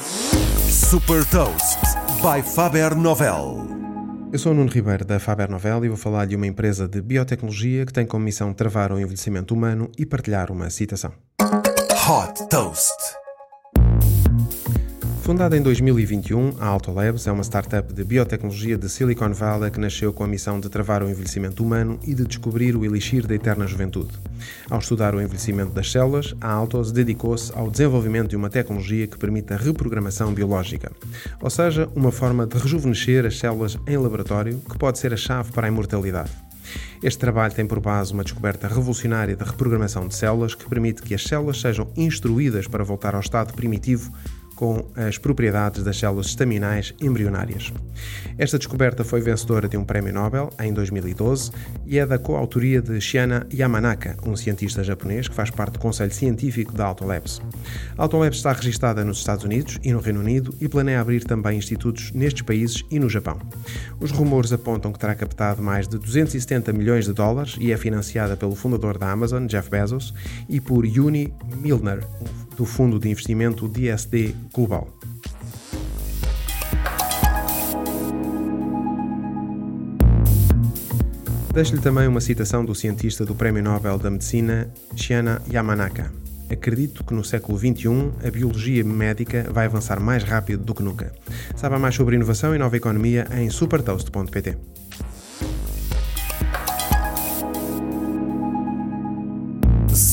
Super Toast by Faber Novel. Eu sou o Nuno Ribeiro da Faber Novel e vou falar de uma empresa de biotecnologia que tem como missão travar o envelhecimento humano e partilhar uma citação. Hot Toast. Fundada em 2021, a Autolabs é uma startup de biotecnologia de Silicon Valley que nasceu com a missão de travar o envelhecimento humano e de descobrir o elixir da eterna juventude. Ao estudar o envelhecimento das células, a Autos dedicou-se ao desenvolvimento de uma tecnologia que permite a reprogramação biológica, ou seja, uma forma de rejuvenescer as células em laboratório que pode ser a chave para a imortalidade. Este trabalho tem por base uma descoberta revolucionária da reprogramação de células que permite que as células sejam instruídas para voltar ao estado primitivo com as propriedades das células estaminais embrionárias. Esta descoberta foi vencedora de um prémio Nobel em 2012 e é da coautoria de Shiana Yamanaka, um cientista japonês que faz parte do Conselho Científico da Autolabs. A Autolabs está registada nos Estados Unidos e no Reino Unido e planeia abrir também institutos nestes países e no Japão. Os rumores apontam que terá captado mais de 270 milhões de dólares e é financiada pelo fundador da Amazon, Jeff Bezos, e por Uni Milner, do fundo de investimento DSD Global. Deixo-lhe também uma citação do cientista do Prémio Nobel da Medicina, Shiana Yamanaka. Acredito que no século XXI a biologia médica vai avançar mais rápido do que nunca. Saiba mais sobre inovação e nova economia em supertoast.pt.